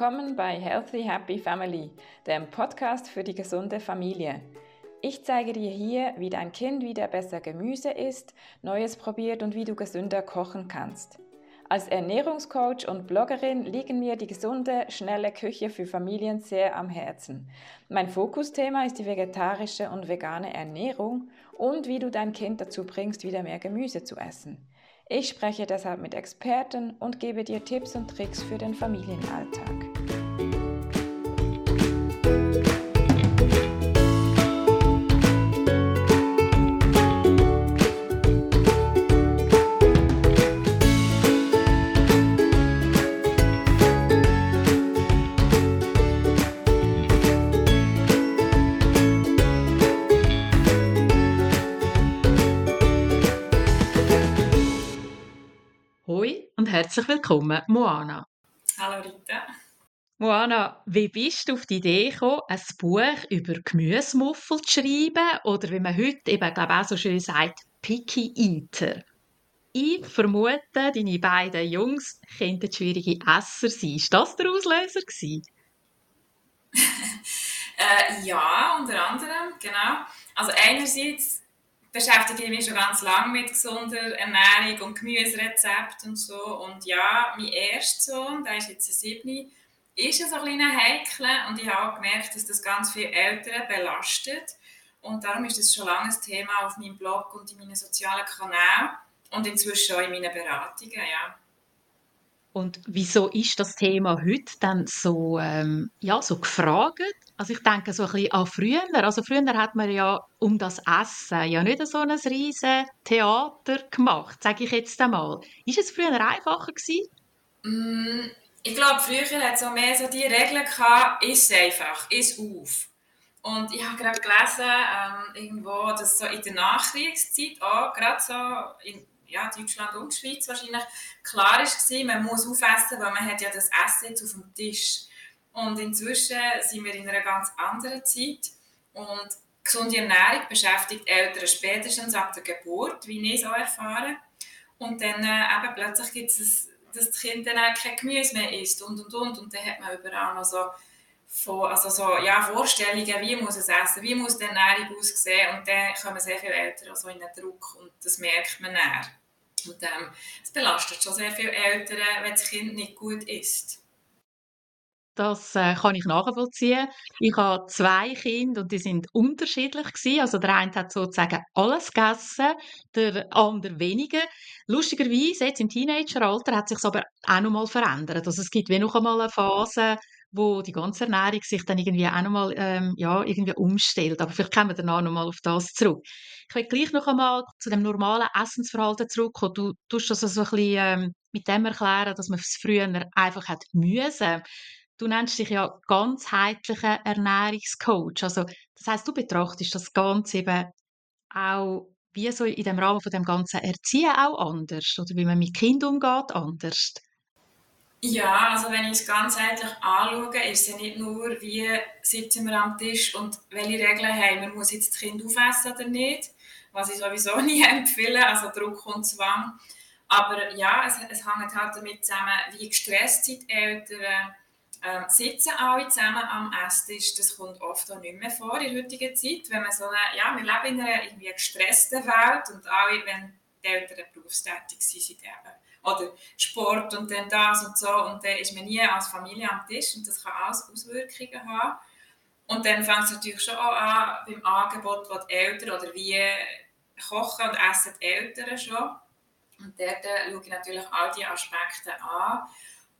Willkommen bei Healthy Happy Family, dem Podcast für die gesunde Familie. Ich zeige dir hier, wie dein Kind wieder besser Gemüse isst, Neues probiert und wie du gesünder kochen kannst. Als Ernährungscoach und Bloggerin liegen mir die gesunde, schnelle Küche für Familien sehr am Herzen. Mein Fokusthema ist die vegetarische und vegane Ernährung und wie du dein Kind dazu bringst, wieder mehr Gemüse zu essen. Ich spreche deshalb mit Experten und gebe dir Tipps und Tricks für den Familienalltag. Herzlich willkommen, Moana. Hallo Rita. Moana, wie bist du auf die Idee gekommen, ein Buch über Gemüsemuffel zu schreiben oder wie man heute eben, glaube auch so schön sagt, Picky Eater? Ich vermute, deine beiden Jungs könnten schwierige Esser sein. Ist das der Auslöser äh, ja, unter anderem, genau. Also einerseits beschäftige ich mich schon ganz lange mit gesunder Ernährung und Gemüserezepten und so. Und ja, mein erster Sohn, der ist jetzt ein Siebni, ist ein so kleiner Heikel und ich habe gemerkt, dass das ganz viele Eltern belastet. Und darum ist das schon lange ein Thema auf meinem Blog und in meinen sozialen Kanälen und inzwischen auch in meinen Beratungen, ja. Und wieso ist das Thema heute dann so, ähm, ja, so gefragt? Also ich denke so ein bisschen an früher. Also früher hat man ja um das Essen ja nicht so ein riesen Theater gemacht, sage ich jetzt einmal. Ist es früher einfacher gewesen? Mm, ich glaube, früher hat es auch mehr so die Regeln gehabt, ist einfach, ist auf. Und ich habe gerade gelesen, ähm, irgendwo, dass so in der Nachkriegszeit auch, gerade so in ja, Deutschland und Schweiz wahrscheinlich klar ist man muss aufessen, weil man hat ja das Essen jetzt auf dem Tisch. Und inzwischen sind wir in einer ganz anderen Zeit und gesunde Ernährung beschäftigt Eltern spätestens ab der Geburt, wie ich so erfahre. Und dann äh, eben plötzlich gibt es, dass das Kind dann kein Gemüse mehr isst und und und. Und dann hat man überall noch so, von, also so ja, Vorstellungen, wie muss es essen, wie muss die Ernährung aussehen. Und dann kommen sehr viele Eltern also in den Druck und das merkt man dann. Und ähm, es belastet schon sehr viele Eltern, wenn das Kind nicht gut isst. Das äh, kann ich nachvollziehen. Ich habe zwei Kinder und die sind unterschiedlich gewesen. Also der eine hat sozusagen alles gegessen, der andere weniger. Lustigerweise jetzt im Teenageralter hat sich aber auch noch mal verändert. Also es gibt wie noch einmal eine Phase, wo die ganze Ernährung sich dann irgendwie auch noch mal ähm, ja irgendwie umstellt. Aber vielleicht kommen wir danach noch mal auf das zurück. Ich will gleich noch einmal zu dem normalen Essensverhalten zurückkommen. Du tust das so ein bisschen ähm, mit dem erklären, dass man es früher einfach hat müssen. Du nennst dich ja ganzheitlicher Ernährungscoach. Also, das heißt, du betrachtest das Ganze eben auch wie so in dem Rahmen von dem ganzen Erziehen auch anders oder wie man mit Kindern umgeht anders. Ja, also wenn ich es ganzheitlich anschaue, ist es ja nicht nur, wie sitzen wir am Tisch und welche Regeln haben wir, muss jetzt das Kind aufessen oder nicht, was ich sowieso nie empfehle, also Druck und Zwang. Aber ja, es, es hängt halt damit zusammen, wie gestresst sind die Eltern, ähm, sitzen alle zusammen am Esstisch. Das kommt oft auch nicht mehr vor in der heutigen Zeit. Wenn man so eine, ja, wir leben in einer irgendwie gestressten Welt und alle, wenn die Eltern berufstätig sind, sind eben, oder Sport und dann das und so und dann ist man nie als Familie am Tisch und das kann alles Auswirkungen haben. Und dann fängt es natürlich schon auch an beim Angebot, das die Eltern oder wie kochen und essen die Eltern schon. Und dort äh, schaue ich natürlich all diese Aspekte an.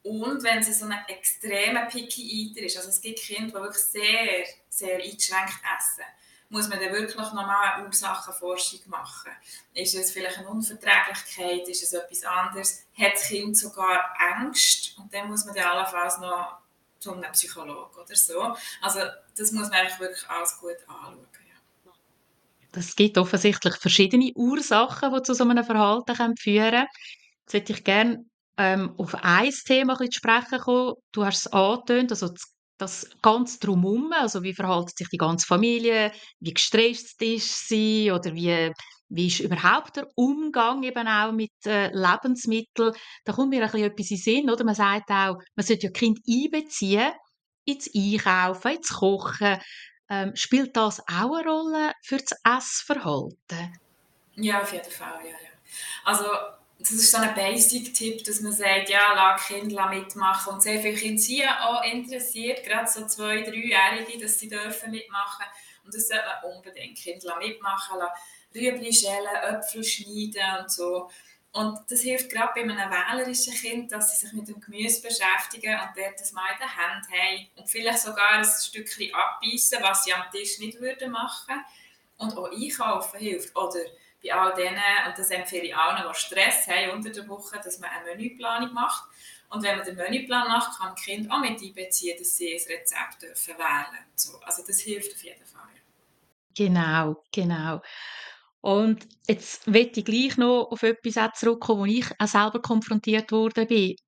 Und wenn es so ein extremer Picky Eater ist, also es gibt Kinder, die wirklich sehr, sehr eingeschränkt essen, muss man dann wirklich nochmal eine Ursachenforschung machen. Ist es vielleicht eine Unverträglichkeit, ist es etwas anderes, hat das Kind sogar Angst und dann muss man dann allenfalls noch zu einem Psychologen oder so. Also das muss man eigentlich wirklich alles gut anschauen. Es gibt offensichtlich verschiedene Ursachen, die zu so einem Verhalten führen können. Jetzt hätte ich gerne ähm, auf ein Thema zu sprechen kommen. Du hast es angetönt, also das, das ganz drumherum, also wie verhält sich die ganze Familie, wie gestresst ist sie oder wie wie ist überhaupt der Umgang eben auch mit äh, Lebensmitteln? Da kommt mir ein bisschen etwas in den Sinn, oder? Man sagt auch, man sollte ja Kind einbeziehen ins Einkaufen, ins Kochen. Ähm, spielt das auch eine Rolle für das Essverhalten? Ja, auf jeden Fall, ja, ja. Also das ist so ein Basic-Tipp, dass man sagt, ja, lass Kinder mitmachen. Und sehr viele Kinder sind auch interessiert, gerade so zwei-, dreijährige, dass sie dürfen mitmachen Und das sollte man unbedingt Kinder mitmachen lassen. Rüebli schälen, Äpfel schneiden und so. Und das hilft gerade bei einem wählerischen Kind, dass sie sich mit dem Gemüse beschäftigen und dort das mal in der Hand haben und vielleicht sogar ein Stückchen abbeißen, was sie am Tisch nicht würden machen. Und auch einkaufen hilft. Oder bei all denen, und das empfehle ich allen, die Stress haben unter der Woche, dass man eine Menüplanung macht. Und wenn man den Menüplan macht, kann das Kind auch mit einbeziehen, dass sie ein Rezept dürfen wählen dürfen. Also das hilft auf jeden Fall. Genau, genau. Und jetzt möchte ich gleich noch auf etwas zurückkommen, wo ich auch selber konfrontiert wurde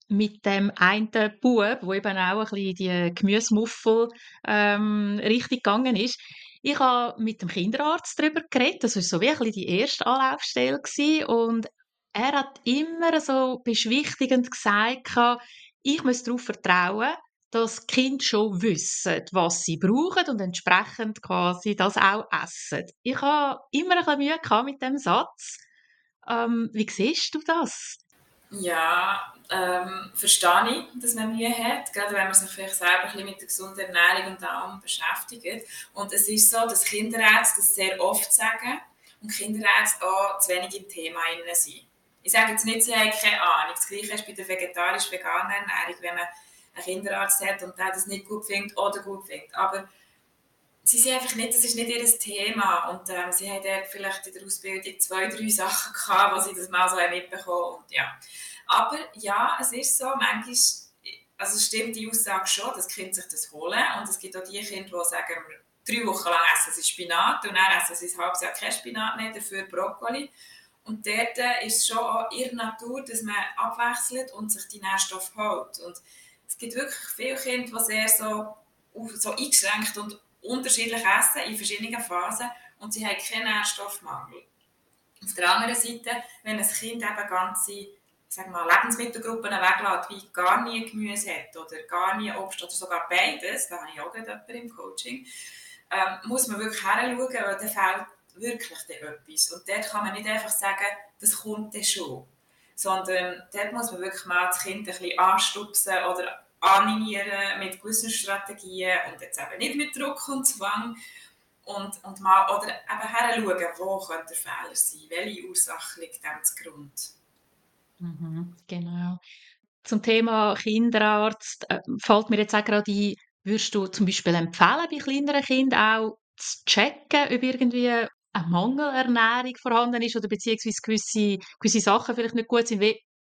mit dem einen Bub, wo eben auch ein bisschen die Gemüsemuffel ähm, richtig gegangen ist. Ich habe mit dem Kinderarzt darüber geredet, das war so bisschen die erste Anlaufstelle und er hat immer so beschwichtigend gesagt, ich muss darauf vertrauen, dass die Kinder schon wissen, was sie brauchen und entsprechend quasi das auch essen. Ich habe immer ein bisschen Mühe mit dem Satz. Ähm, wie siehst du das? Ja, ähm, verstehe ich, dass man Mühe hat, gerade wenn man sich vielleicht selber ein bisschen mit der gesunden Ernährung und allem beschäftigt. Und es ist so, dass Kinderärzte das sehr oft sagen und Kinderärzte auch zu wenig im Thema sind. Ich sage jetzt nicht, sie haben keine Ahnung. Das Gleiche ist bei der vegetarisch-veganen Ernährung, wenn man einen Kinderarzt hat und der das nicht gut findet oder gut findet. Aber sie sind einfach nicht, das ist nicht ihr Thema. Und ähm, sie haben vielleicht in der Ausbildung zwei, drei Sachen gehabt, wo sie das mal so mitbekommen und ja. Aber ja, es ist so, manchmal, also stimmt die Aussage schon, dass Kinder sich das holen. Und es gibt auch die Kinder, die sagen, drei Wochen lang essen sie Spinat und dann essen sie ein halbes Jahr kein Spinat mehr, dafür Brokkoli. Und dort ist es schon auch ihre Natur, dass man abwechselt und sich die Nährstoffe holt. Und es gibt wirklich viele Kinder, die sehr so, so eingeschränkt und unterschiedlich essen in verschiedenen Phasen und sie haben keinen Nährstoffmangel. Auf der anderen Seite, wenn ein Kind eben ganze sag mal, Lebensmittelgruppen weglässt, wie gar nie Gemüse hat oder gar nie Obst oder sogar beides, da habe ich auch jemanden im Coaching, ähm, muss man wirklich hinschauen, weil dann fehlt wirklich etwas. Und dort kann man nicht einfach sagen, das kommt dann schon sondern dort muss man wirklich mal das Kind ein bisschen anstupsen oder animieren mit gewissen Strategien und jetzt eben nicht mit Druck und Zwang und, und mal oder eben herschauen, wo könnte der Fehler sein, welche Ursache liegt dem zugrunde. Mhm, genau. Zum Thema Kinderarzt äh, fällt mir jetzt auch gerade ein, würdest du zum Beispiel empfehlen, bei kleineren Kindern auch zu checken, ob irgendwie eine Mangelernährung vorhanden ist oder beziehungsweise gewisse, gewisse Sachen vielleicht nicht gut sind,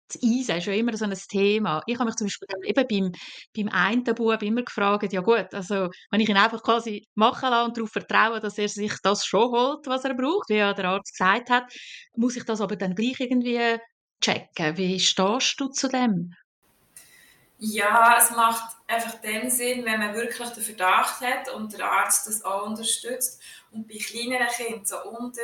das Eisen ist ja immer so ein Thema. Ich habe mich zum Beispiel eben beim, beim einen Bub immer gefragt, ja gut, also wenn ich ihn einfach quasi machen lasse und darauf vertraue, dass er sich das schon holt, was er braucht, wie ja der Arzt gesagt hat, muss ich das aber dann gleich irgendwie checken. Wie stehst du zu dem? Ja, es macht einfach den Sinn, wenn man wirklich den Verdacht hat und der Arzt das auch unterstützt. Und bei kleineren Kindern, so unter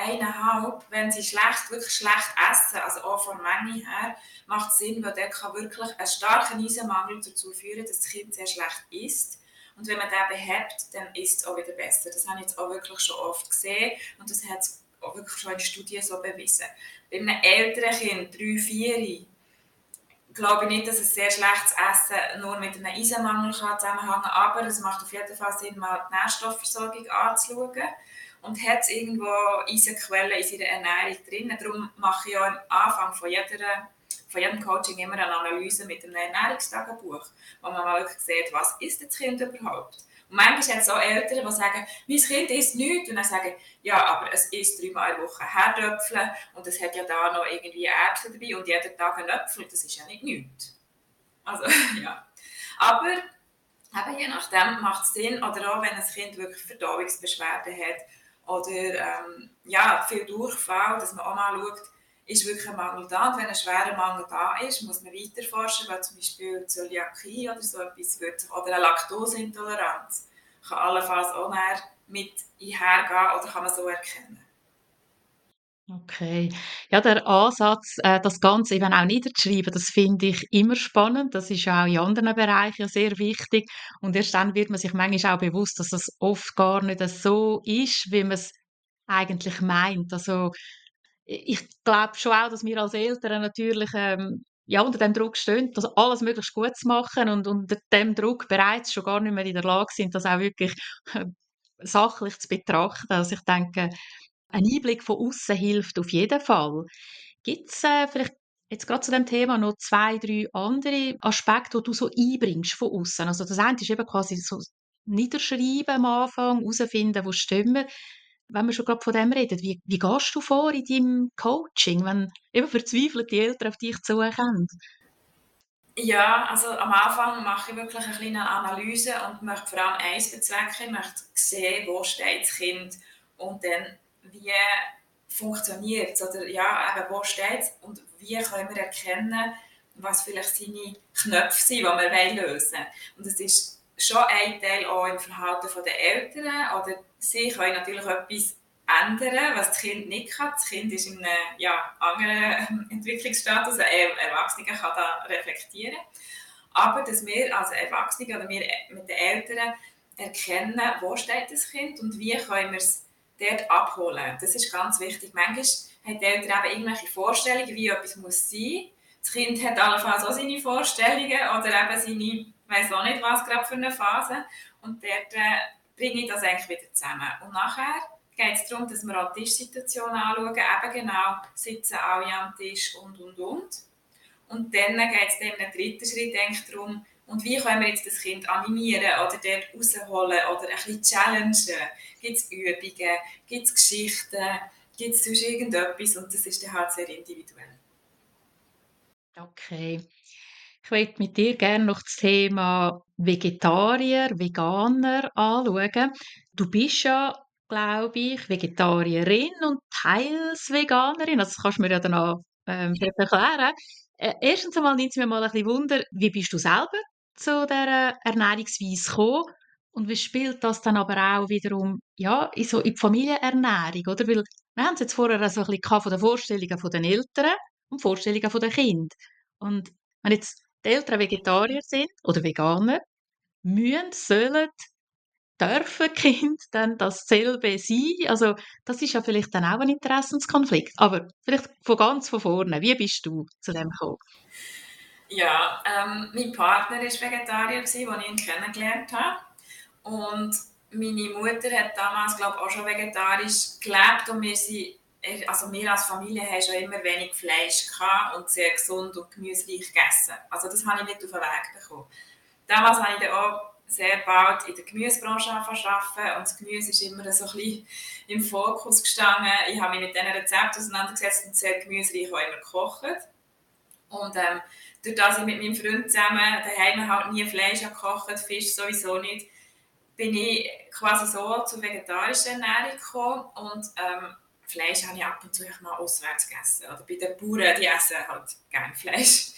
eineinhalb, wenn sie schlecht, wirklich schlecht essen, also auch von Menge her, macht es Sinn, weil der kann wirklich einen starken Eisenmangel dazu führen, dass das Kind sehr schlecht isst. Und wenn man den behebt, dann ist es auch wieder besser. Das habe ich jetzt auch wirklich schon oft gesehen und das hat es auch wirklich schon in Studien so bewiesen. Bei einem älteren Kind, drei, vier, glaube ich nicht, dass ein sehr schlechtes Essen nur mit einem Eisenmangel zusammenhängen kann, aber es macht auf jeden Fall Sinn, mal die Nährstoffversorgung anzuschauen. Und hat es irgendwo Eisenquellen in seiner Ernährung drin. Darum mache ich ja am Anfang von, jeder, von jedem Coaching immer eine Analyse mit einem Ernährungstagebuch, wo man mal wirklich sieht, was ist das Kind überhaupt. Und manchmal hat es auch Eltern, die sagen, mein Kind isst nichts. Und dann sagen, ja, aber es isst dreimal in der Woche Herdöpfel und es hat ja da noch irgendwie Äpfel dabei und jeden Tag ein Äpfel. Das ist ja nicht nichts. Also, ja. Aber eben je nachdem macht es Sinn, oder auch wenn ein Kind wirklich Verdauungsbeschwerden hat oder ähm, ja, viel Durchfall, dass man auch mal schaut, ist wirklich ein Mangel da. Und wenn ein schwerer Mangel da ist, muss man weiter forschen, weil zum Beispiel Zöliakie oder so etwas wird, oder eine Laktoseintoleranz kann allenfalls auch mit einhergehen oder kann man so erkennen. Okay. Ja, der Ansatz, äh, das Ganze eben auch niederzuschreiben, das finde ich immer spannend. Das ist auch in anderen Bereichen sehr wichtig. Und erst dann wird man sich manchmal auch bewusst, dass es oft gar nicht so ist, wie man es eigentlich meint. Also ich glaube schon auch, dass wir als Eltern natürlich ähm, ja, unter dem Druck stehen, das alles möglichst gut zu machen und unter dem Druck bereits schon gar nicht mehr in der Lage sind, das auch wirklich äh, sachlich zu betrachten. Also ich denke, ein Einblick von außen hilft auf jeden Fall. Gibt es äh, vielleicht jetzt gerade zu dem Thema noch zwei, drei andere Aspekte, die du so einbringst von außen? Also das eine ist eben quasi so niederschreiben am Anfang, herausfinden, wo stimmen. Wenn wir schon gerade von dem reden, wie, wie gehst du vor in deinem Coaching, wenn eben verzweifelte Eltern auf dich zukommen? Ja, also am Anfang mache ich wirklich eine kleine Analyse und möchte vor allem eins bezwecken. Ich möchte sehen, wo steht das Kind und dann wie funktioniert es oder ja, eben, wo steht es und wie können wir erkennen, was vielleicht seine Knöpfe sind, die wir lösen wollen. Und es ist schon ein Teil auch im Verhalten der Eltern oder sie können natürlich etwas ändern, was das Kind nicht kann. Das Kind ist in einem ja, anderen Entwicklungsstatus, ein Erwachsener kann da reflektieren. Aber dass wir als Erwachsene oder wir mit den Eltern erkennen, wo steht das Kind und wie können wir es dort abholen. Das ist ganz wichtig. Manchmal haben die Eltern eben irgendwelche Vorstellungen, wie etwas muss sein. Das Kind hat allenfalls auch seine Vorstellungen oder eben seine, ich weiß auch nicht was gerade für eine Phase. Und dort äh, bringe ich das eigentlich wieder zusammen. Und nachher geht es darum, dass wir auch die Tischsituation anschauen, eben genau, sitzen alle am Tisch und, und, und. Und dann geht es dann im dritten Schritt eigentlich darum, und wie können wir jetzt das Kind animieren oder dort rausholen oder ein bisschen challengen? Gibt es Übungen? Gibt es Geschichten? Gibt es sonst irgendetwas? Und das ist dann halt sehr individuell. Okay. Ich möchte mit dir gerne noch das Thema Vegetarier, Veganer anschauen. Du bist ja, glaube ich, Vegetarierin und teils Veganerin. Also das kannst du mir ja dann auch ähm, erklären. Äh, erstens einmal nimmt es mir mal ein bisschen Wunder, wie bist du selber zu dieser Ernährungsweise gekommen? Und wie spielt das dann aber auch wiederum ja, in, so in die Familienernährung? Oder? Weil wir haben es jetzt vorher so ein bisschen von den Vorstellungen der Eltern und Vorstellungen der Kinder. Und wenn jetzt die Eltern Vegetarier sind oder Veganer, müssen, sollen, dürfen Kind dann dasselbe sein? Also das ist ja vielleicht dann auch ein Interessenskonflikt. Aber vielleicht von ganz von vorne, wie bist du zu dem gekommen? Ja, ähm, mein Partner war Vegetarier, als ich ihn kennengelernt habe. Und meine Mutter hat damals, glaube ich, auch schon vegetarisch gelebt und wir sind also wir als Familie haben schon immer wenig Fleisch gehabt und sehr gesund und gemüsereich gegessen. Also das habe ich nicht auf den Weg bekommen. Damals habe ich dann auch sehr bald in der Gemüsebranche arbeiten und das Gemüse ist immer so ein bisschen im Fokus gestanden. Ich habe mich mit diesen Rezepten auseinandergesetzt und sehr gemüsereich auch immer gekocht. Und ähm, durch das ich mit meinem Freund zusammen daheim halt nie Fleisch gekocht, Fisch sowieso nicht, bin ich quasi so zur vegetarischen Ernährung gekommen und ähm, Fleisch habe ich ab und zu mal auswärts gegessen. Oder bei den Bauern, die essen halt gerne Fleisch.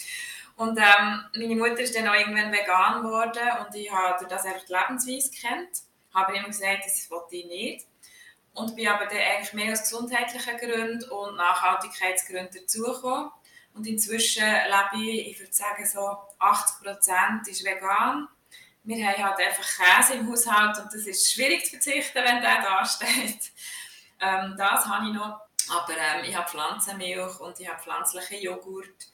Und ähm, meine Mutter ist dann auch irgendwann vegan geworden und ich habe das einfach die Lebensweise kennt. Habe immer gesagt, das wollte ich nicht. Und bin aber dann eigentlich mehr aus gesundheitlichen Gründen und Nachhaltigkeitsgründen dazugekommen. Und inzwischen lebe ich, ich würde sagen, so 80 Prozent ist vegan. Wir haben halt einfach Käse im Haushalt und das ist schwierig zu verzichten, wenn der da steht. Ähm, das habe ich noch. Aber ähm, ich habe Pflanzenmilch und ich habe pflanzlichen Joghurt.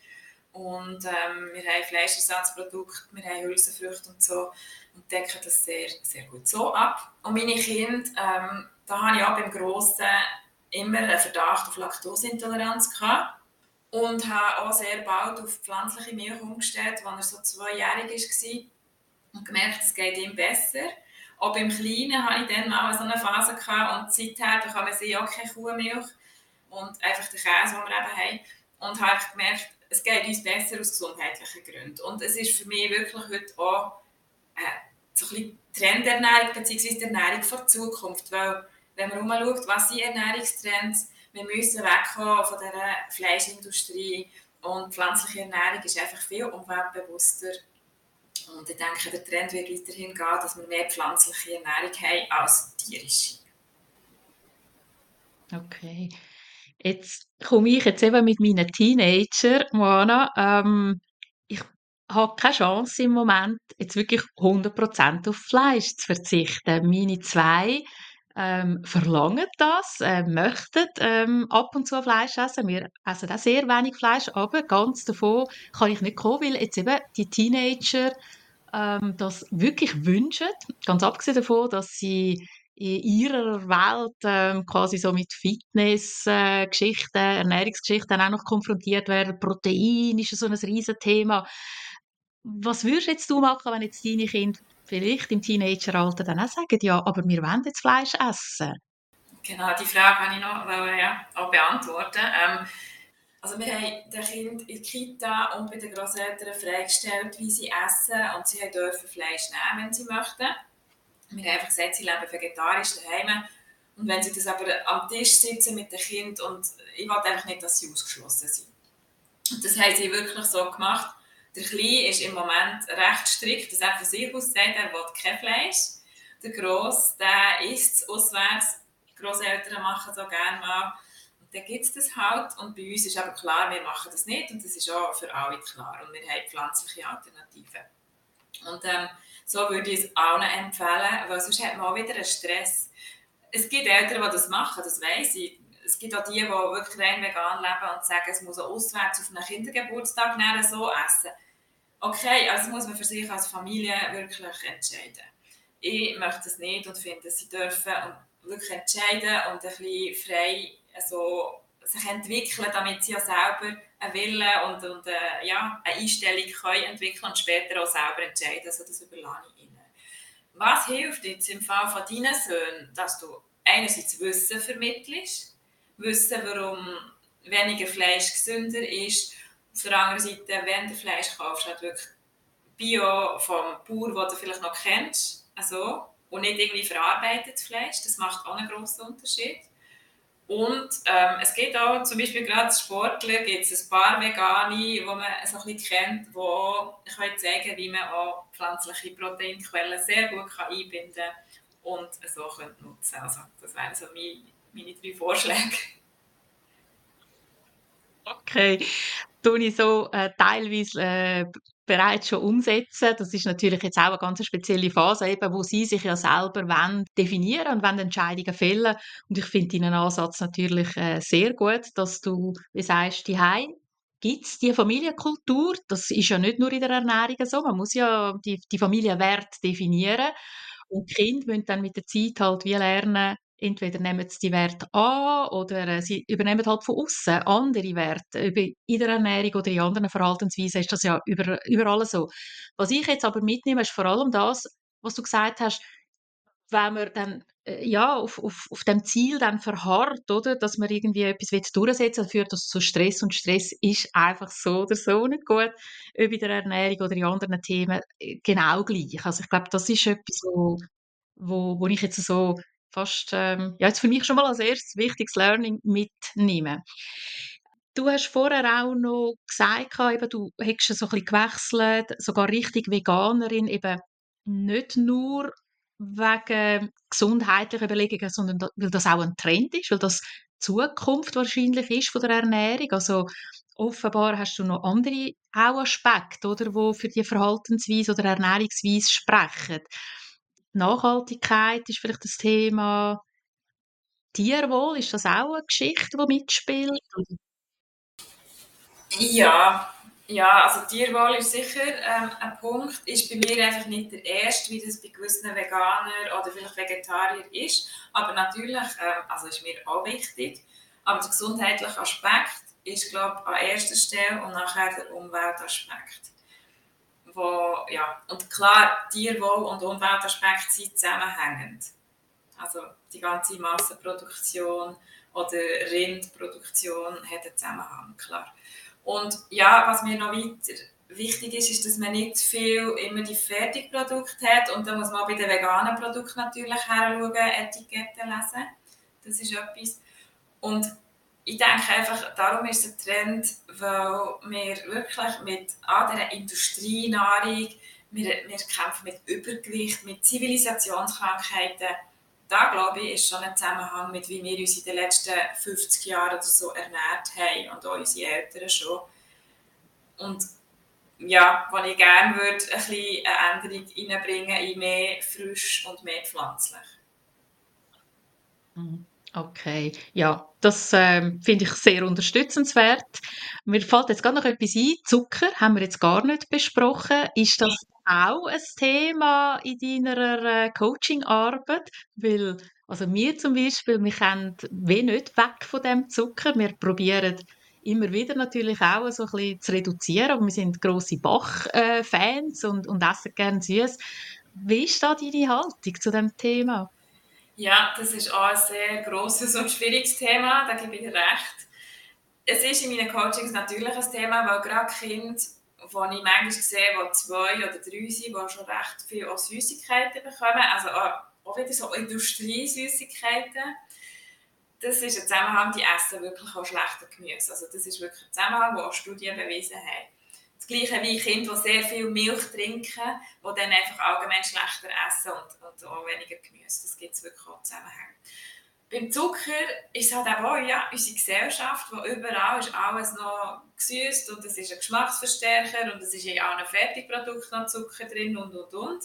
Und ähm, wir haben Fleischersatzprodukte, wir haben Hülsenfrüchte und so. Und decken das sehr, sehr gut so ab. Und meine Kinder, ähm, da habe ich auch beim Grossen immer einen Verdacht auf Laktoseintoleranz gehabt. Und habe auch sehr bald auf pflanzliche Milch umgestellt, als er so zweijährig war. Und gemerkt, es geht ihm besser. Auch beim Kleinen hatte ich dann mal so eine Phase gehabt und seither bekommen sie auch keine Kuhmilch und einfach den Käse, den wir eben haben. Und habe gemerkt, es geht uns besser aus gesundheitlichen Gründen. Und es ist für mich wirklich heute auch äh, so ein bisschen Trendernährung bzw. Ernährung für die Zukunft. Weil, wenn man umschaut, was sind Ernährungstrends, wir müssen wegkommen von dieser Fleischindustrie und pflanzliche Ernährung ist einfach viel umweltbewusster und ich denke, der Trend wird weiterhin gehen, dass wir mehr pflanzliche Ernährung haben als tierische. Okay. Jetzt komme ich jetzt eben mit meinen Teenager, Moana, ähm, ich habe keine Chance im Moment, jetzt wirklich 100% auf Fleisch zu verzichten. Meine zwei ähm, verlangen das, äh, möchten ähm, ab und zu Fleisch essen. Wir essen auch sehr wenig Fleisch, aber ganz davon kann ich nicht kommen, weil jetzt eben die Teenager ähm, das wirklich wünschen. Ganz abgesehen davon, dass sie in ihrer Welt ähm, quasi so mit Fitnessgeschichten, äh, Ernährungsgeschichten auch noch konfrontiert werden. Protein ist so ein riesen Thema. Was würdest jetzt du machen, wenn jetzt deine Kinder vielleicht im Teenageralter dann auch sagen, ja, aber wir wollen jetzt Fleisch essen? Genau, die Frage kann ich noch ja, auch beantworten. Ähm, also wir haben den Kind in der Kita und bei den Großeltern freigestellt, wie sie essen und sie dürfen Fleisch nehmen, wenn sie möchten. Wir haben einfach gesagt, sie leben vegetarisch daheim. Und wenn sie das aber am Tisch sitzen mit dem Kind und ich wollte einfach nicht, dass sie ausgeschlossen sind. Und das haben sie wirklich so gemacht. Der Kleine ist im Moment recht strikt, dass er von sich aus sagt, er will kein Fleisch. Der Grosse, der isst es auswärts. Die Grosseltern machen so gerne mal. Und dann gibt es das halt. Und bei uns ist aber klar, wir machen das nicht. Und das ist auch für alle klar. Und wir haben pflanzliche Alternativen. Und ähm, so würde ich es allen empfehlen, weil sonst hat man auch wieder einen Stress. Es gibt Eltern, die das machen, das weiß ich. Es gibt auch die, die wirklich rein vegan leben und sagen, es muss auch auswärts auf einen Kindergeburtstag so essen. Okay, also muss man für sich als Familie wirklich entscheiden. Ich möchte das nicht und finde, sie dürfen wirklich entscheiden und ein bisschen frei also, sich entwickeln, damit sie ja selber einen Willen und, und äh, ja, eine Einstellung können entwickeln und später auch selber entscheiden. Also das überlasse ich ihnen. Was hilft jetzt im Fall von deinen Söhnen, dass du einerseits Wissen vermittelst, wissen, warum weniger Fleisch gesünder ist, auf der anderen Seite, wenn du Fleisch kaufst, halt wirklich Bio vom Bauer, den du vielleicht noch kennst, also, und nicht irgendwie verarbeitetes Fleisch, das macht auch einen grossen Unterschied. Und ähm, es geht auch, zum Beispiel gerade Sportler, gibt es ein paar Vegane, die man so ein bisschen kennt, die auch zeigen wie man auch pflanzliche Proteinquellen sehr gut kann einbinden kann und so könnte nutzen Also das wären so meine, meine drei Vorschläge. Okay, tue ich so äh, teilweise äh, bereits schon umsetzen. Das ist natürlich jetzt auch eine ganz spezielle Phase, eben, wo sie sich ja selber wollen definieren und wollen Entscheidungen fällen. Und ich finde deinen Ansatz natürlich äh, sehr gut, dass du, wie sagst, die gibt es die Familienkultur. Das ist ja nicht nur in der Ernährung so. Man muss ja die, die Familienwert definieren. Und die Kinder müssen dann mit der Zeit halt wie lernen, entweder nehmen sie die Werte an oder äh, sie übernehmen halt von außen andere Werte. In der Ernährung oder in anderen Verhaltensweisen ist das ja über, überall so. Was ich jetzt aber mitnehme, ist vor allem das, was du gesagt hast, wenn man dann äh, ja, auf, auf, auf dem Ziel dann verharrt, oder, dass man irgendwie etwas durchsetzen will, führt das zu Stress und Stress ist einfach so oder so nicht gut, ob in der Ernährung oder in anderen Themen äh, genau gleich. Also ich glaube, das ist etwas, wo, wo, wo ich jetzt so fast, ähm, ja, jetzt für mich schon mal als erstes wichtiges Learning mitnehmen. Du hast vorher auch noch gesagt, eben, du hättest so ein bisschen gewechselt, sogar richtig Veganerin, eben nicht nur wegen gesundheitlicher Überlegungen, sondern weil das auch ein Trend ist, weil das Zukunft wahrscheinlich ist von der Ernährung. Also offenbar hast du noch andere auch Aspekte, oder, wo für die Verhaltensweise oder Ernährungsweise sprechen. Nachhaltigkeit ist vielleicht das Thema. Tierwohl, ist das auch eine Geschichte, die mitspielt? Ja, ja, also Tierwohl ist sicher ähm, ein Punkt. Ist bei mir einfach nicht der erste, wie das bei gewissen Veganern oder vielleicht Vegetarier ist. Aber natürlich, ähm, also ist mir auch wichtig. Aber der gesundheitliche Aspekt ist, glaube ich, an erster Stelle und nachher der Umweltaspekt wo, ja, und klar, Tierwohl und Umweltaspekte sind zusammenhängend. Also die ganze Massenproduktion oder Rindproduktion hat einen Zusammenhang, klar. Und ja, was mir noch weiter wichtig ist, ist, dass man nicht viel immer die Fertigprodukte hat und da muss man auch bei den veganen Produkten natürlich heranschauen, Etiketten lesen. Das ist etwas. Und ich denke einfach, darum ist es ein Trend, weil wir wirklich mit dieser Industrienahrung, wir, wir kämpfen mit Übergewicht, mit Zivilisationskrankheiten da glaube ich, ist schon ein Zusammenhang mit, wie wir uns in den letzten 50 Jahren oder so ernährt haben und auch unsere Eltern schon. Und ja, wo ich gerne würde, ein bisschen eine Änderung reinbringen in mehr frisch und mehr pflanzlich. Mhm. Okay, ja, das ähm, finde ich sehr unterstützenswert. Mir fällt jetzt gerade noch etwas ein. Zucker haben wir jetzt gar nicht besprochen. Ist das auch ein Thema in deiner äh, Coaching-Arbeit? Weil, also wir zum Beispiel, wir kommen wie nicht weg von dem Zucker. Wir probieren immer wieder natürlich auch so ein bisschen zu reduzieren, aber wir sind grosse Bach-Fans und, und essen gerne süß. Wie ist da deine Haltung zu dem Thema? Ja, das ist auch ein sehr grosses und schwieriges Thema, da gebe ich dir recht. Es ist in meinen Coachings natürlich ein Thema, weil gerade Kinder, die ich manchmal sehe, die zwei oder drei sind, die schon recht viele Süßigkeiten bekommen, also auch wieder so Industriesüßigkeiten, das ist ein Zusammenhang, die essen wirklich auch schlechter Gemüse. Also das ist wirklich ein Zusammenhang, den auch Studien bewiesen haben. Das Gleiche wie Kinder, die sehr viel Milch trinken, die dann einfach allgemein schlechter essen und, und auch weniger Gemüse. Das gibt es wirklich auch Zusammenhänge. Beim Zucker ist es halt auch ja, unsere Gesellschaft, wo überall ist alles noch gesüßt und es ist ein Geschmacksverstärker und es ist in allen Fertigprodukten noch Zucker drin und und und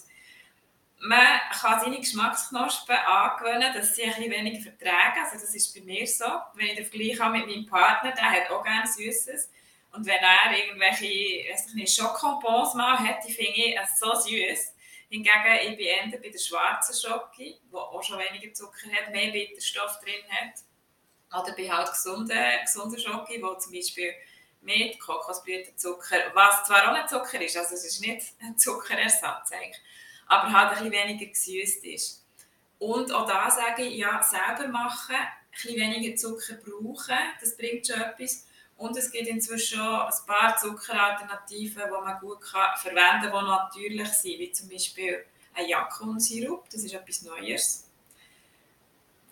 man kann seine Geschmacksknospen angewöhnen, dass sie ein weniger vertragen. Also das ist bei mir so. Wenn ich den Vergleich habe mit meinem Partner, der hat auch gerne Süßes. Und wenn er irgendwelche weiß nicht, Schokobons mal hat, die finde ich so süß. Hingegen, ich bin eher bei der schwarzen Schoki, die auch schon weniger Zucker hat, mehr Bitterstoff drin hat. Oder bei halt gesunden, gesunden Schoki, wo zum Beispiel mit Kokosblütenzucker, was zwar auch nicht Zucker ist, also es ist nicht ein Zuckerersatz eigentlich, aber halt ein bisschen weniger gesüßt ist. Und auch da sage ich, ja, selber machen, ein bisschen weniger Zucker brauchen, das bringt schon etwas. Und es gibt inzwischen schon ein paar Zuckeralternativen, die man gut kann verwenden kann, die natürlich sind, wie zum Beispiel ein Jakonsirup, das ist etwas Neues.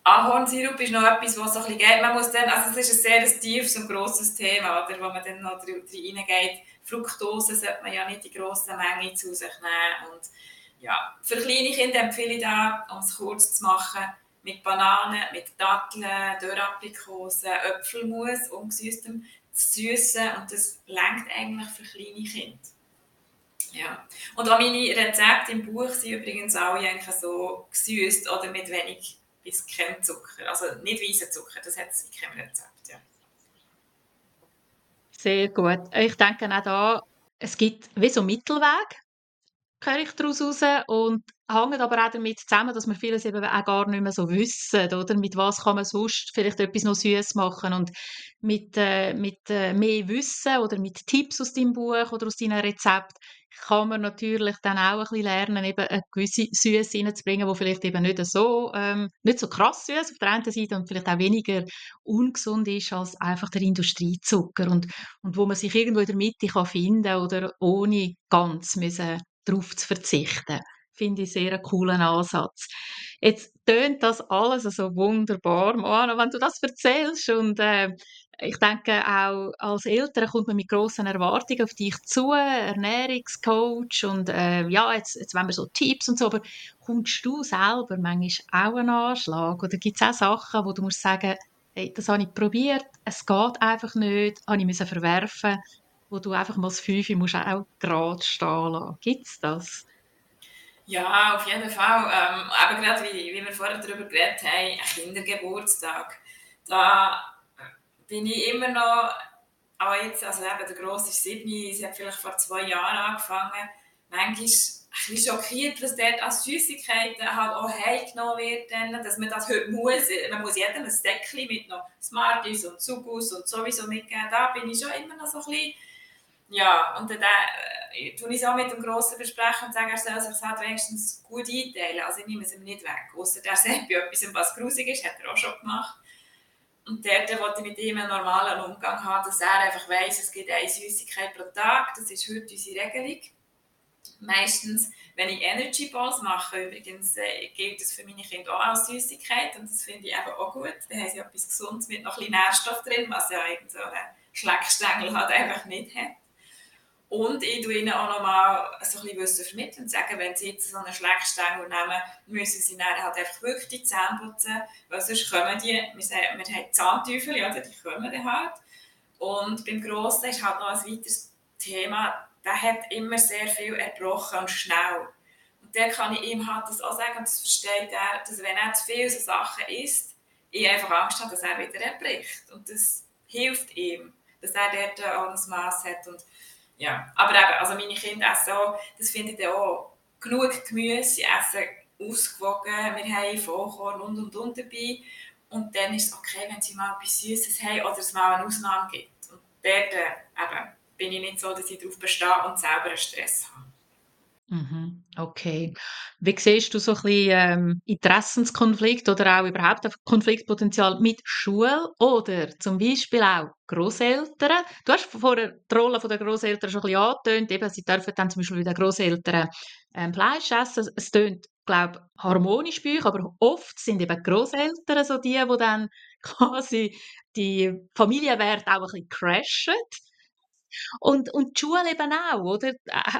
Ahornsirup ist noch etwas, was so ein bisschen geht. Man muss dann, also es ist ein sehr tiefes und grosses Thema, oder, wo man dann noch reingeht. Fructose sollte man ja nicht in grosser Menge zu sich nehmen. Und ja, für kleine Kinder empfehle ich da, um es kurz zu machen, mit Bananen, mit Datteln, Dörraprikosen, Äpfelmus, ungesüßtem zu süßen und das lenkt eigentlich für kleine Kinder. Ja. Und auch meine Rezepte im Buch sind übrigens alle eigentlich so gesüßt oder mit wenig bis kein Zucker. Also nicht weißen Zucker, das hat es in keinem Rezept. Ja. Sehr gut. Ich denke auch da, es gibt wie so Mittelweg höre ich daraus raus. Und hängt aber auch damit zusammen, dass wir vieles eben auch gar nicht mehr so wissen, oder? Mit was kann man sonst vielleicht etwas noch süß machen und mit, äh, mit äh, mehr Wissen oder mit Tipps aus deinem Buch oder aus deinem Rezept kann man natürlich dann auch ein bisschen lernen, eben eine gewisse Süße reinzubringen, die vielleicht eben nicht so, ähm, nicht so krass süß auf der einen Seite und vielleicht auch weniger ungesund ist als einfach der Industriezucker und, und wo man sich irgendwo in der Mitte kann finden oder ohne ganz müssen darauf zu verzichten. Finde ich sehr einen coolen Ansatz. Jetzt tönt das alles so wunderbar, Manu, wenn du das erzählst und äh, ich denke auch als Eltern kommt man mit grossen Erwartungen auf dich zu, Ernährungscoach und äh, ja, jetzt, jetzt wollen wir so Tipps und so, aber kommst du selber manchmal auch einen Anschlag oder gibt es auch Sachen, wo du musst sagen, hey, das habe ich probiert, es geht einfach nicht, habe ich müssen verwerfen, wo du einfach mal das Fünfe musst auch gerade stehen lassen. Gibt es das? Ja, auf jeden Fall. Ähm, aber gerade wie, wie wir vorher darüber geredet haben, ein Kindergeburtstag, da bin ich immer noch, auch jetzt, also eben der Grosse ist sieben, sie hat vielleicht vor zwei Jahren angefangen, manchmal ein bisschen schockiert, was dort als Süßigkeiten halt auch heimgenommen wird, dass man das heute muss. Man muss jedem ein Deckchen mit noch Smarties und Zugus und sowieso mitgeben. Da bin ich schon immer noch so ein bisschen ja, und dann äh, tue ich es auch mit dem Grossen besprechen und sage, er soll sich halt wenigstens gut einteilen. Also ich nehme es ihm nicht weg. Außer der sagt bei etwas, was grusig ist, hat er auch schon gemacht. Und dort wollte ich mit ihm einen normalen Umgang haben, dass er einfach weiss, es gibt eine Süßigkeit pro Tag. Das ist heute unsere Regelung. Meistens, wenn ich Energy Balls mache, übrigens äh, gilt das für meine Kinder auch als Süßigkeit und das finde ich eben auch gut. Da haben sie etwas Gesundes mit noch ein bisschen Nährstoff drin, was ja irgend so ein Schleckstängel halt einfach nicht hat. Und ich tue ihnen auch nochmal so ein bisschen Wissen vermitteln und sagen, wenn sie jetzt so einen Schleckstängel nehmen, müssen sie dann halt einfach wirklich die Zähne putzen, weil sonst kommen die, wir, sagen, wir haben Zahnteufel, ja, die kommen dann halt. Und beim Grossen ist halt noch ein weiteres Thema, der hat immer sehr viel erbrochen und schnell. Und der kann ich ihm halt das auch sagen, und das versteht er, dass wenn er zu viele so Sachen isst, ich einfach Angst habe, dass er wieder erbricht. Und das hilft ihm, dass er dort auch ein Maß hat. Und ja, aber eben, also meine Kinder essen auch, das finde ich auch, genug Gemüse, sie essen ausgewogen, wir haben Vollkorn und und und dabei. Und dann ist es okay, wenn sie mal etwas Süßes haben oder es mal eine Ausnahme gibt. Und dort äh, eben, bin ich nicht so, dass ich darauf bestehe und selber einen Stress habe. Mhm, okay. Wie siehst du so ein bisschen ähm, Interessenskonflikt oder auch überhaupt ein Konfliktpotenzial mit Schule oder zum Beispiel auch Großeltern? Du hast vorher die Rolle der Großeltern schon ein bisschen angetönt, eben, sie dürfen dann zum Beispiel mit den Großeltern ähm, Fleisch essen. Es tönt, glaube ich, harmonisch bei euch, aber oft sind eben Großeltern so die, die dann quasi die Familienwerte auch ein bisschen crashen. Und, und die Schule eben auch, oder?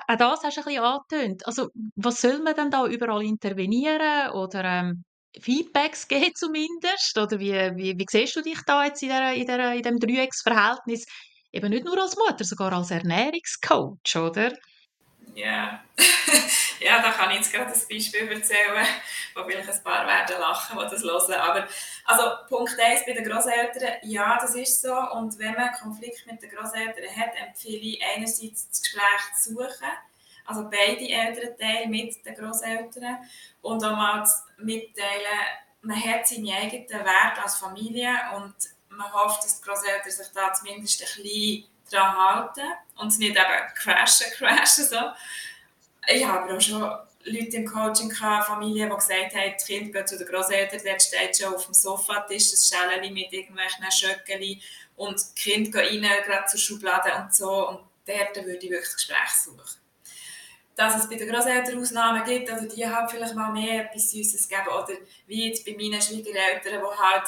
Auch das hast du ein bisschen angetönt. Also, was soll man denn da überall intervenieren oder ähm, Feedbacks geben zumindest? Oder wie, wie, wie siehst du dich da jetzt in, der, in, der, in dem Dreiecksverhältnis? Eben nicht nur als Mutter, sogar als Ernährungscoach, oder? Ja, ja, da kann ich jetzt gerade ein Beispiel erzählen, wo vielleicht ein paar werden lachen, die das hören. Aber also Punkt 1 bei den Großeltern, ja, das ist so. Und wenn man Konflikt mit den Großeltern hat, empfehle ich einerseits das Gespräch zu suchen, also beide Elternteile mit den Großeltern und auch mal mitteilen, man hat seine eigenen Werte als Familie und man hofft, dass die Großeltern sich da zumindest ein bisschen daran halten und es nicht eben crashen, crashen so. Ich habe auch schon Leute im Coaching Familien, die gesagt haben, das Kind geht zu den Großeltern, dort steht schon auf dem Sofatisch ein Schälchen mit irgendwelchen Schöckchen und das Kind geht rein, gerade zur Schublade und so und dort würde ich wirklich Gespräch suchen. Dass es bei den Großeltern Ausnahmen gibt, also die haben vielleicht mal mehr etwas Süßes geben oder wie jetzt bei meinen Schwiegereltern, die halt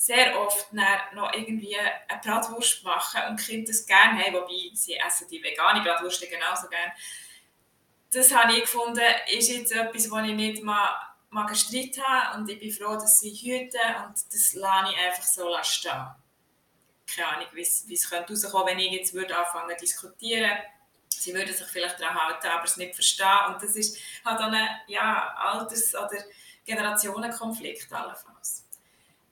sehr oft noch irgendwie eine Bratwurst machen und Kinder das gerne haben, wobei sie essen die vegane Bratwurst genauso gerne. Das habe ich gefunden, ist jetzt etwas, wo ich nicht mal, mal gestritten habe und ich bin froh, dass sie hüten und das lasse ich einfach so stehen. Keine Ahnung, wie es, wie es könnte wenn ich jetzt würde anfangen zu diskutieren. Sie würden sich vielleicht daran halten, aber es nicht verstehen und das ist halt ein ja, Alters- oder Generationenkonflikt allenfalls.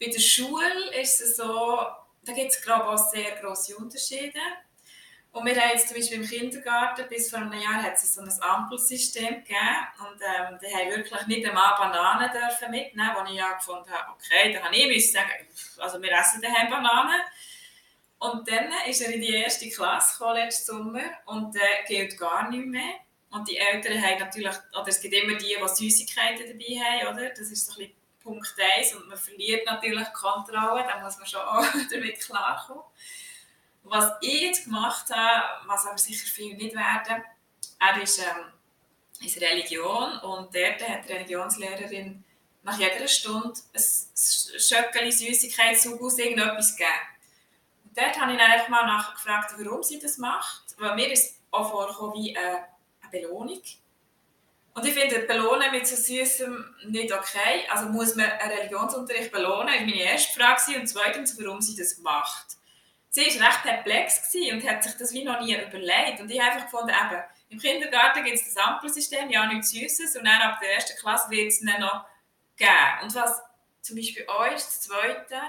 Bei der Schule ist es so, da gibt es glaube auch sehr grosse Unterschiede. Und wir haben jetzt zum Beispiel im Kindergarten, bis vor einem Jahr hat es so ein Ampelsystem gegeben und ähm, die haben wirklich nicht einmal Bananen dürfen mitnehmen, wo ich ja gefunden habe, okay, da habe ich müssen sagen, also wir essen daheim Bananen. Und dann ist er in die erste Klasse gekommen, letzten Sommer und äh, gilt gar nicht mehr. Und die Eltern haben natürlich, oder es gibt immer die, die Süßigkeiten dabei haben, oder? Das ist so ein bisschen Punkt 1 und man verliert natürlich Kontrolle, da muss man schon auch damit klarkommen. Was ich jetzt gemacht habe, was aber sicher viele nicht werden, er ist, ähm, ist Religion und dort hat die Religionslehrerin nach jeder Stunde ein Schöckchen Süßigkeit aus irgendetwas gegeben. Und dort habe ich dann einfach mal nachgefragt, warum sie das macht, weil mir ist auch vorgekommen wie eine, eine Belohnung. Und ich finde, belohnen mit so Süßem nicht okay. Also muss man einen Religionsunterricht belohnen? Das war meine erste Frage. Und zweitens, warum sie das macht. Sie war recht perplex und hat sich das wie noch nie überlegt. Und ich habe einfach gefunden, eben, im Kindergarten gibt es das Ampelsystem, ja, nichts Süßes. Und dann ab der ersten Klasse wird es dann noch geben. Und was zum Beispiel euch, das Zweite,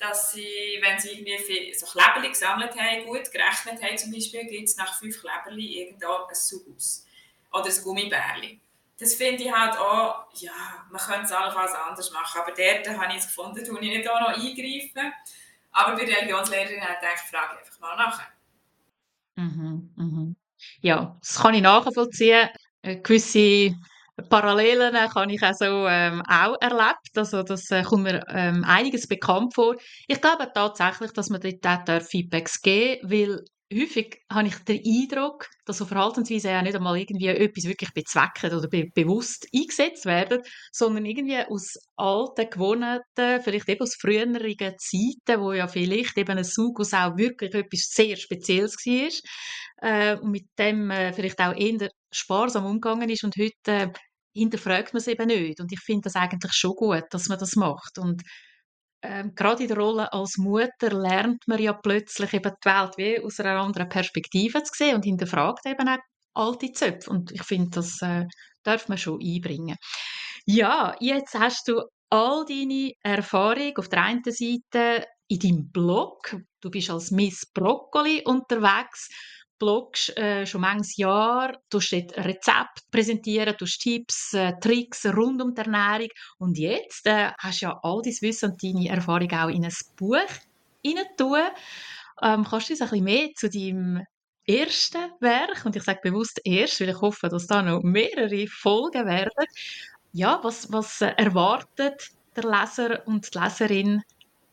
dass sie, wenn sie irgendwie so Kleberli gesammelt haben, gut gerechnet haben zum Beispiel, gibt es nach fünf Kleberli irgendwo ein Saus oder ein Gummibärli das finde ich halt auch, ja, man könnte es allenfalls anders machen, aber dort habe ich es gefunden, tue ich nicht auch noch eingreifen. Aber der Religionslehrerin ich gedacht, frage einfach mal nachher. Mhm, mhm. Ja, das kann ich nachvollziehen. Äh, gewisse Parallelen habe ich also ähm, auch erlebt. Also das äh, kommt mir ähm, einiges bekannt vor. Ich glaube tatsächlich, dass man dort auch Feedbacks geben darf, weil häufig habe ich den Eindruck, dass so Verhaltensweisen ja nicht einmal irgendwie etwas wirklich bezwecken oder be bewusst eingesetzt werden, sondern irgendwie aus alten Gewohnheiten, vielleicht eben aus früheren Zeiten, wo ja vielleicht eben ein Sugus auch wirklich etwas sehr Spezielles war äh, und mit dem äh, vielleicht auch eher sparsam umgegangen ist und heute äh, hinterfragt man es eben nicht. Und ich finde das eigentlich schon gut, dass man das macht. Und ähm, gerade in der Rolle als Mutter lernt man ja plötzlich eben die Welt wie aus einer anderen Perspektive zu sehen und hinterfragt eben auch alte Zöpfe. Und ich finde, das äh, darf man schon einbringen. Ja, jetzt hast du all deine Erfahrung auf der einen Seite in deinem Blog. Du bist als Miss Broccoli unterwegs bloggst äh, schon manches Jahr, du dort Rezepte präsentieren, du Tipps, äh, Tricks rund um die Ernährung und jetzt äh, hast du ja all dein Wissen und deine Erfahrung auch in ein Buch hineintun. Ähm, kannst du uns ein bisschen mehr zu deinem ersten Werk, und ich sage bewusst erst, weil ich hoffe, dass da noch mehrere Folgen werden, ja, was, was erwartet der Leser und die Leserin,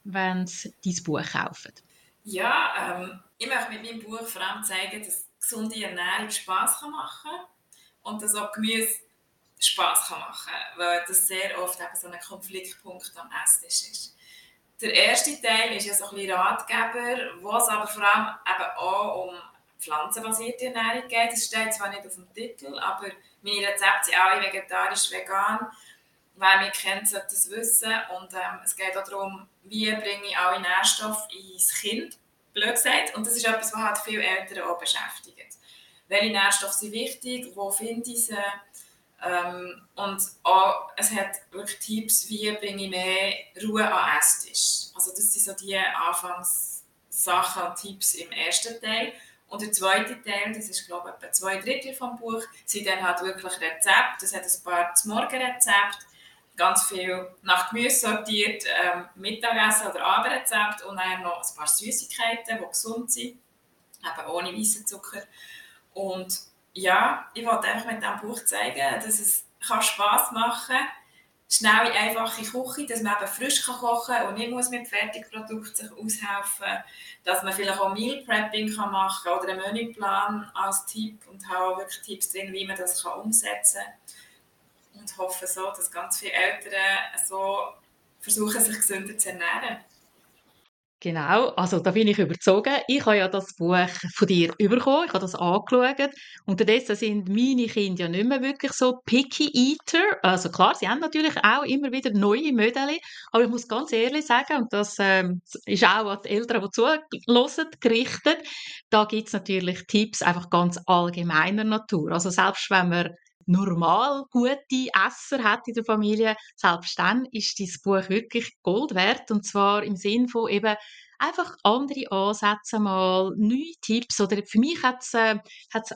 wenn sie dein Buch kaufen? Ja, ähm, ich möchte mit meinem Buch vor allem zeigen, dass gesunde Ernährung Spass machen kann und dass auch Gemüse Spass machen kann, weil das sehr oft eben so ein Konfliktpunkt am Esstisch ist. Der erste Teil ist ja so ein bisschen Ratgeber, wo es aber vor allem eben auch um pflanzenbasierte Ernährung geht. Das steht zwar nicht auf dem Titel, aber meine Rezepte sind alle vegetarisch, vegan. Wer mich kennt, sollte das wissen. Und ähm, es geht auch darum, wie bringe ich alle Nährstoffe ins Kind blöd gesagt. Und das ist etwas, was halt viele Eltern auch beschäftigt. Welche Nährstoffe sind wichtig? Wo finde ich sie? Ähm, und auch, es hat wirklich Tipps, wie bringe ich mehr Ruhe an Esstisch. Also das sind so die Anfangssachen und Tipps im ersten Teil. Und der zweite Teil, das ist glaube ich etwa zwei Drittel vom Buch, sind dann halt wirklich Rezepte. Das hat ein paar Morgenrezepte, ganz viel nach Gemüse sortiert, ähm, Mittagessen oder Abendrezept und dann noch ein paar Süßigkeiten, die gesund sind, eben ohne weißen Zucker. Und ja, ich wollte einfach mit diesem Buch zeigen, dass es kann Spass machen kann, schnelle, einfache Küche, dass man eben frisch kann kochen kann und nicht muss mit Fertigprodukten sich aushelfen dass man vielleicht auch Meal Prepping kann machen oder einen Menüplan als Tipp und habe auch wirklich Tipps drin, wie man das kann umsetzen kann und hoffe so, dass ganz viele Eltern so versuchen, sich gesünder zu ernähren. Genau, also da bin ich überzogen. Ich habe ja das Buch von dir bekommen, ich habe das angeschaut. Unterdessen sind meine Kinder ja nicht mehr wirklich so picky eater. Also klar, sie haben natürlich auch immer wieder neue Modelle, aber ich muss ganz ehrlich sagen, und das ähm, ist auch an die Eltern, die zuhören, gerichtet, da gibt es natürlich Tipps einfach ganz allgemeiner Natur. Also selbst wenn man normal gute Esser hat in der Familie, selbst dann ist dieses Buch wirklich Gold wert. Und zwar im Sinn von eben einfach andere Ansätze mal, neue Tipps. Oder für mich hat es äh,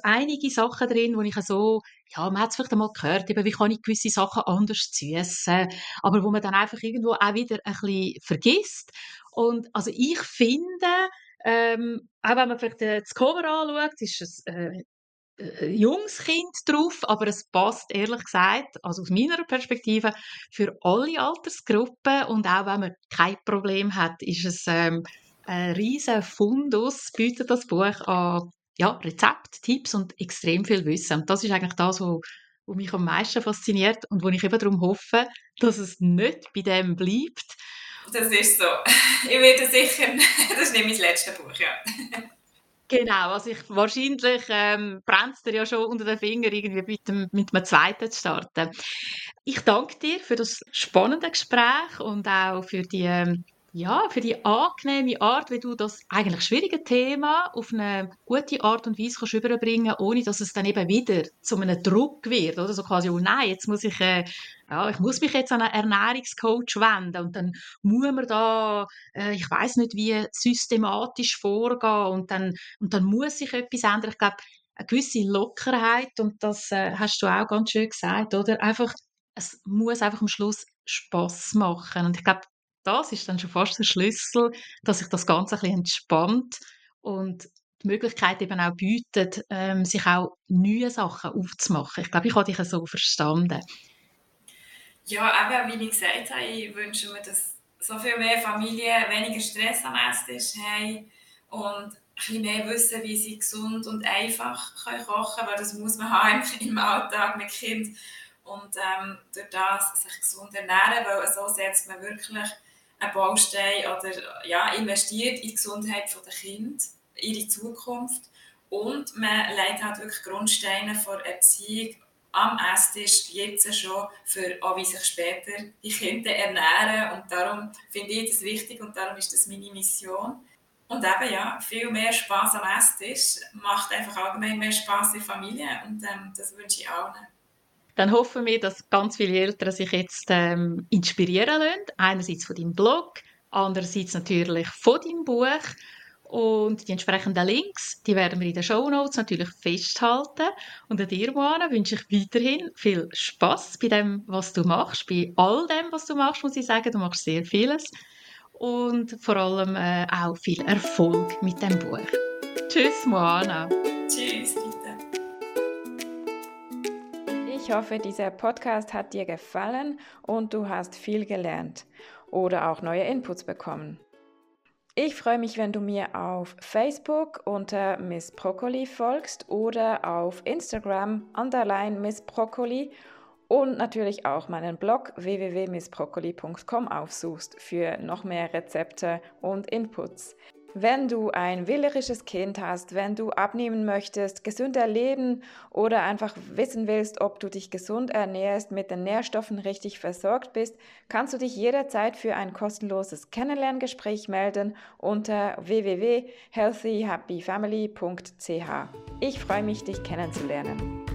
einige Sachen drin, wo ich so, ja, man hat es vielleicht einmal gehört, eben, wie kann ich gewisse Sachen anders süßen, aber wo man dann einfach irgendwo auch wieder ein bisschen vergisst. Und also ich finde, ähm, auch wenn man vielleicht äh, das Cover anschaut, ist es äh, äh, junges Kind drauf, aber es passt ehrlich gesagt, also aus meiner Perspektive, für alle Altersgruppen und auch wenn man kein Problem hat, ist es ähm, ein riesen Fundus, bietet das Buch an ja, Rezept, Tipps und extrem viel Wissen. Und das ist eigentlich das, was was mich am meisten fasziniert und wo ich eben darum hoffe, dass es nicht bei dem bleibt. Das ist so. Ich werde sicher, das ist nicht mein letztes Buch, ja. Genau, also ich, wahrscheinlich ähm, brennt dir ja schon unter den Fingern, irgendwie mit, dem, mit einem zweiten zu starten. Ich danke dir für das spannende Gespräch und auch für die ähm, ja, für die angenehme Art, wie du das eigentlich schwierige Thema auf eine gute Art und Weise kannst überbringen, ohne dass es dann eben wieder zu einem Druck wird, oder so quasi, oh nein, jetzt muss ich, äh, ja, ich muss mich jetzt an einen Ernährungscoach wenden und dann muss man da, äh, ich weiß nicht wie, systematisch vorgehen und dann, und dann muss sich etwas ändern. Ich glaube, eine gewisse Lockerheit und das äh, hast du auch ganz schön gesagt, oder? Einfach, es muss einfach am Schluss Spaß machen und ich glaube, das ist dann schon fast der Schlüssel, dass sich das Ganze ein bisschen entspannt und die Möglichkeit eben auch bietet, ähm, sich auch neue Sachen aufzumachen. Ich glaube, ich habe dich so verstanden. Ja, eben, wie ich gesagt habe, ich wünsche mir, dass so viel mehr Familien weniger Stress am Esstisch haben und bisschen mehr wissen, wie sie gesund und einfach kochen können, weil das muss man haben im Alltag mit Kind und ähm, durch das sich gesund ernähren, weil so setzt man wirklich einen Baustein oder ja, investiert in die Gesundheit der Kinder, ihre Zukunft. Und man legt halt wirklich Grundsteine vor Erziehung am Esstisch jetzt schon für auch wie sich später die Kinder ernähren. Und darum finde ich das wichtig und darum ist das meine Mission. Und eben, ja, viel mehr Spaß am Esstisch macht einfach allgemein mehr Spaß in der Familie. Und ähm, das wünsche ich allen. Dann hoffen wir, dass ganz viele Eltern sich jetzt ähm, inspirieren lassen. Einerseits von deinem Blog, andererseits natürlich von deinem Buch. Und die entsprechenden Links, die werden wir in den Show Notes natürlich festhalten. Und an dir, Moana, wünsche ich weiterhin viel Spaß bei dem, was du machst, bei all dem, was du machst, muss ich sagen. Du machst sehr vieles und vor allem äh, auch viel Erfolg mit dem Buch. Tschüss, Moana. Tschüss. Ich hoffe, dieser Podcast hat dir gefallen und du hast viel gelernt oder auch neue Inputs bekommen. Ich freue mich, wenn du mir auf Facebook unter Miss Broccoli folgst oder auf Instagram underline Miss Broccoli und natürlich auch meinen Blog www.missbroccoli.com aufsuchst für noch mehr Rezepte und Inputs. Wenn du ein wählerisches Kind hast, wenn du abnehmen möchtest, gesünder leben oder einfach wissen willst, ob du dich gesund ernährst, mit den Nährstoffen richtig versorgt bist, kannst du dich jederzeit für ein kostenloses Kennenlerngespräch melden unter www.healthyhappyfamily.ch. Ich freue mich, dich kennenzulernen.